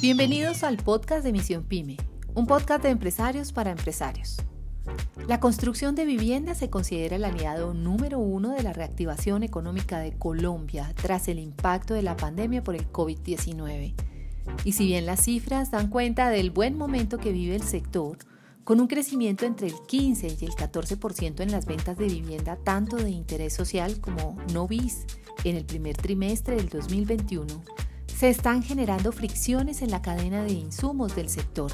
Bienvenidos al podcast de Misión Pyme, un podcast de empresarios para empresarios. La construcción de vivienda se considera el aliado número uno de la reactivación económica de Colombia tras el impacto de la pandemia por el COVID-19. Y si bien las cifras dan cuenta del buen momento que vive el sector, con un crecimiento entre el 15 y el 14% en las ventas de vivienda tanto de interés social como no bis en el primer trimestre del 2021, se están generando fricciones en la cadena de insumos del sector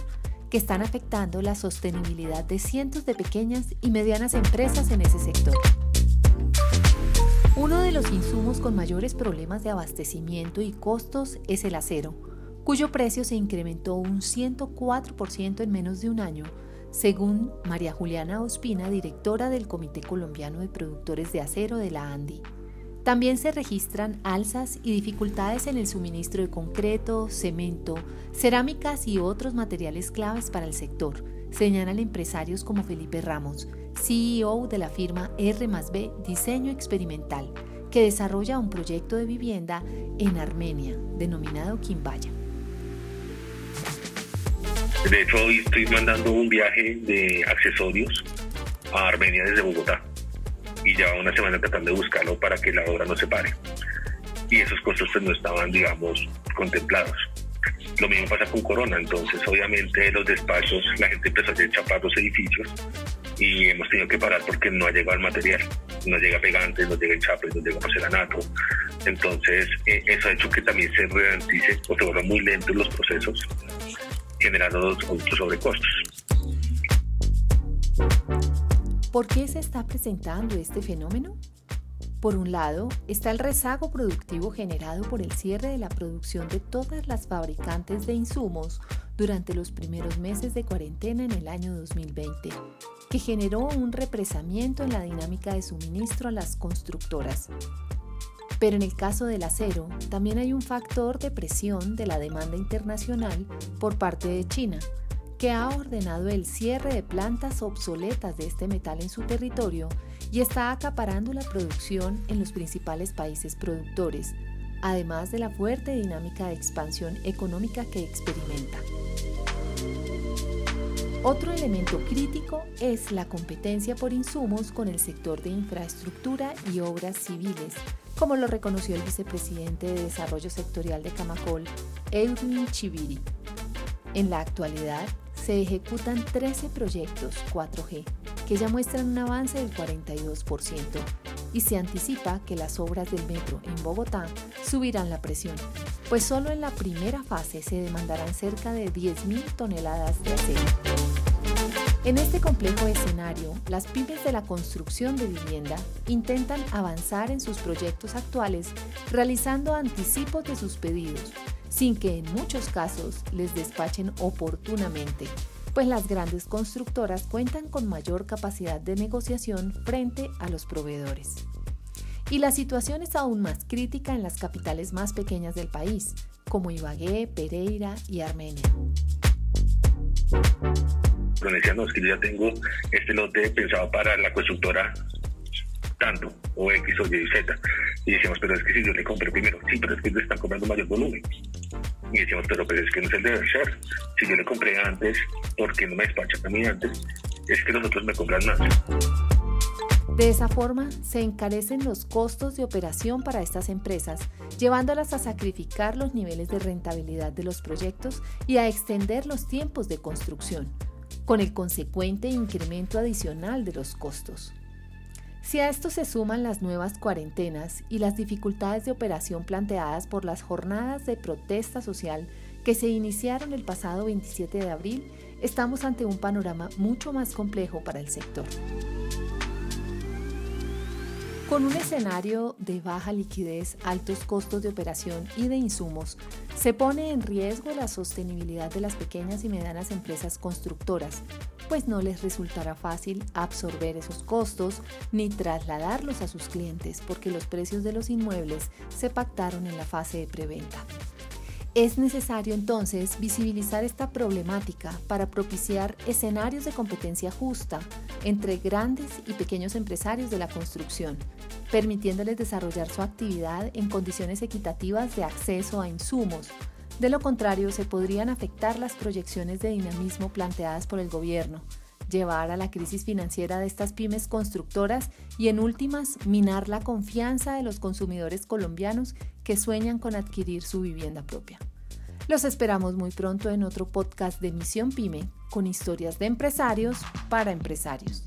que están afectando la sostenibilidad de cientos de pequeñas y medianas empresas en ese sector. Uno de los insumos con mayores problemas de abastecimiento y costos es el acero, cuyo precio se incrementó un 104% en menos de un año, según María Juliana Ospina, directora del Comité Colombiano de Productores de Acero de la ANDI. También se registran alzas y dificultades en el suministro de concreto, cemento, cerámicas y otros materiales claves para el sector, señalan empresarios como Felipe Ramos, CEO de la firma R+B Diseño Experimental, que desarrolla un proyecto de vivienda en Armenia, denominado Quimbaya. De hecho, hoy estoy mandando un viaje de accesorios a Armenia desde Bogotá y ya una semana tratando de buscarlo para que la obra no se pare. Y esos costos pues, no estaban, digamos, contemplados. Lo mismo pasa con Corona, entonces obviamente los despachos, la gente empezó a chapar los edificios y hemos tenido que parar porque no ha llegado el material, no llega pegante, no llega el chape, no llega porcelanato. Entonces eh, eso ha hecho que también se ralentice o se vuelvan muy lentos los procesos, generando otros sobrecostos. ¿Por qué se está presentando este fenómeno? Por un lado, está el rezago productivo generado por el cierre de la producción de todas las fabricantes de insumos durante los primeros meses de cuarentena en el año 2020, que generó un represamiento en la dinámica de suministro a las constructoras. Pero en el caso del acero, también hay un factor de presión de la demanda internacional por parte de China, que ha ordenado el cierre de plantas obsoletas de este metal en su territorio y está acaparando la producción en los principales países productores, además de la fuerte dinámica de expansión económica que experimenta. Otro elemento crítico es la competencia por insumos con el sector de infraestructura y obras civiles, como lo reconoció el vicepresidente de Desarrollo Sectorial de Camacol, Edwin Chiviri. En la actualidad, se ejecutan 13 proyectos 4G que ya muestran un avance del 42% y se anticipa que las obras del metro en Bogotá subirán la presión, pues solo en la primera fase se demandarán cerca de 10.000 toneladas de acero. En este complejo escenario, las pymes de la construcción de vivienda intentan avanzar en sus proyectos actuales realizando anticipos de sus pedidos sin que en muchos casos les despachen oportunamente, pues las grandes constructoras cuentan con mayor capacidad de negociación frente a los proveedores. Y la situación es aún más crítica en las capitales más pequeñas del país, como Ibagué, Pereira y Armenia. Bueno, que yo ya tengo este lote pensado para la constructora tanto, o X o Y, Z. Y decíamos, pero es que si yo le compré primero, sí, pero es que le están comprando mayor volumen. Y decíamos, pero, pero es que no es el deber ser. Si yo le compré antes, ¿por qué no me despachan a mí antes? Es que los otros me compran más. De esa forma, se encarecen los costos de operación para estas empresas, llevándolas a sacrificar los niveles de rentabilidad de los proyectos y a extender los tiempos de construcción, con el consecuente incremento adicional de los costos. Si a esto se suman las nuevas cuarentenas y las dificultades de operación planteadas por las jornadas de protesta social que se iniciaron el pasado 27 de abril, estamos ante un panorama mucho más complejo para el sector. Con un escenario de baja liquidez, altos costos de operación y de insumos, se pone en riesgo la sostenibilidad de las pequeñas y medianas empresas constructoras, pues no les resultará fácil absorber esos costos ni trasladarlos a sus clientes porque los precios de los inmuebles se pactaron en la fase de preventa. Es necesario entonces visibilizar esta problemática para propiciar escenarios de competencia justa entre grandes y pequeños empresarios de la construcción, permitiéndoles desarrollar su actividad en condiciones equitativas de acceso a insumos, De lo contrario, se podrían afectar las proyecciones de dinamismo planteadas por el gobierno, llevar a la crisis financiera de estas pymes constructoras y en últimas minar la confianza de los consumidores colombianos que sueñan con adquirir su vivienda propia. Los esperamos muy pronto en otro podcast de Misión Pyme con historias de empresarios para empresarios.